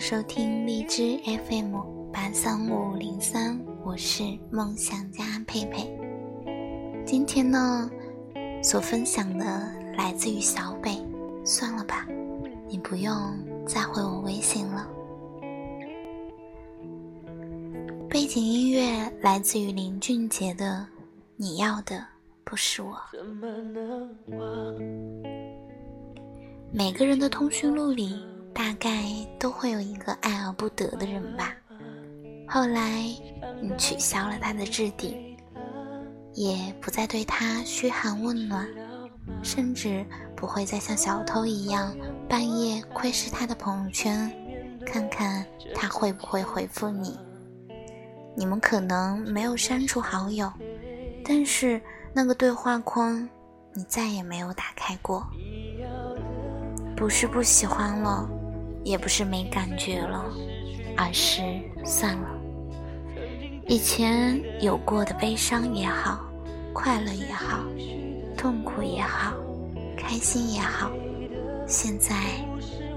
收听荔枝 FM 八三五零三，我是梦想家佩佩。今天呢，所分享的来自于小北。算了吧，你不用再回我微信了。背景音乐来自于林俊杰的《你要的不是我》。每个人的通讯录里。大概都会有一个爱而不得的人吧。后来，你取消了他的置顶，也不再对他嘘寒问暖，甚至不会再像小偷一样半夜窥视他的朋友圈，看看他会不会回复你。你们可能没有删除好友，但是那个对话框你再也没有打开过。不是不喜欢了。也不是没感觉了，而是算了。以前有过的悲伤也好，快乐也好，痛苦也好，开心也好，现在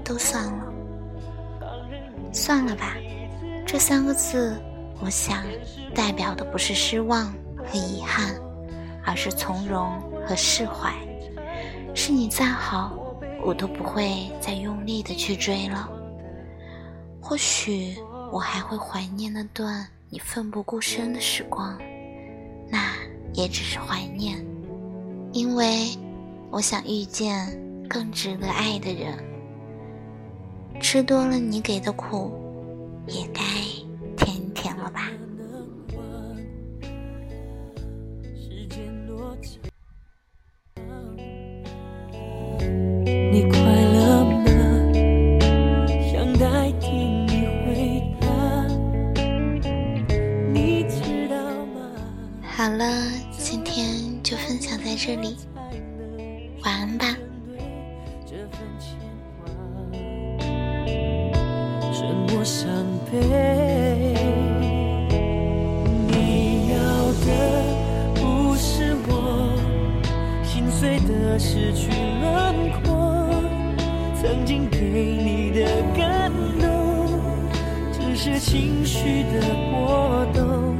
都算了。算了吧，这三个字，我想代表的不是失望和遗憾，而是从容和释怀。是你再好。我都不会再用力的去追了。或许我还会怀念那段你奋不顾身的时光，那也只是怀念，因为我想遇见更值得爱的人。吃多了你给的苦，也该甜甜了吧。好了，今天就分享在这里，晚安吧。沉默伤悲，你要的不是我，心碎的失去轮廓，曾经给你的感动，只是情绪的波动。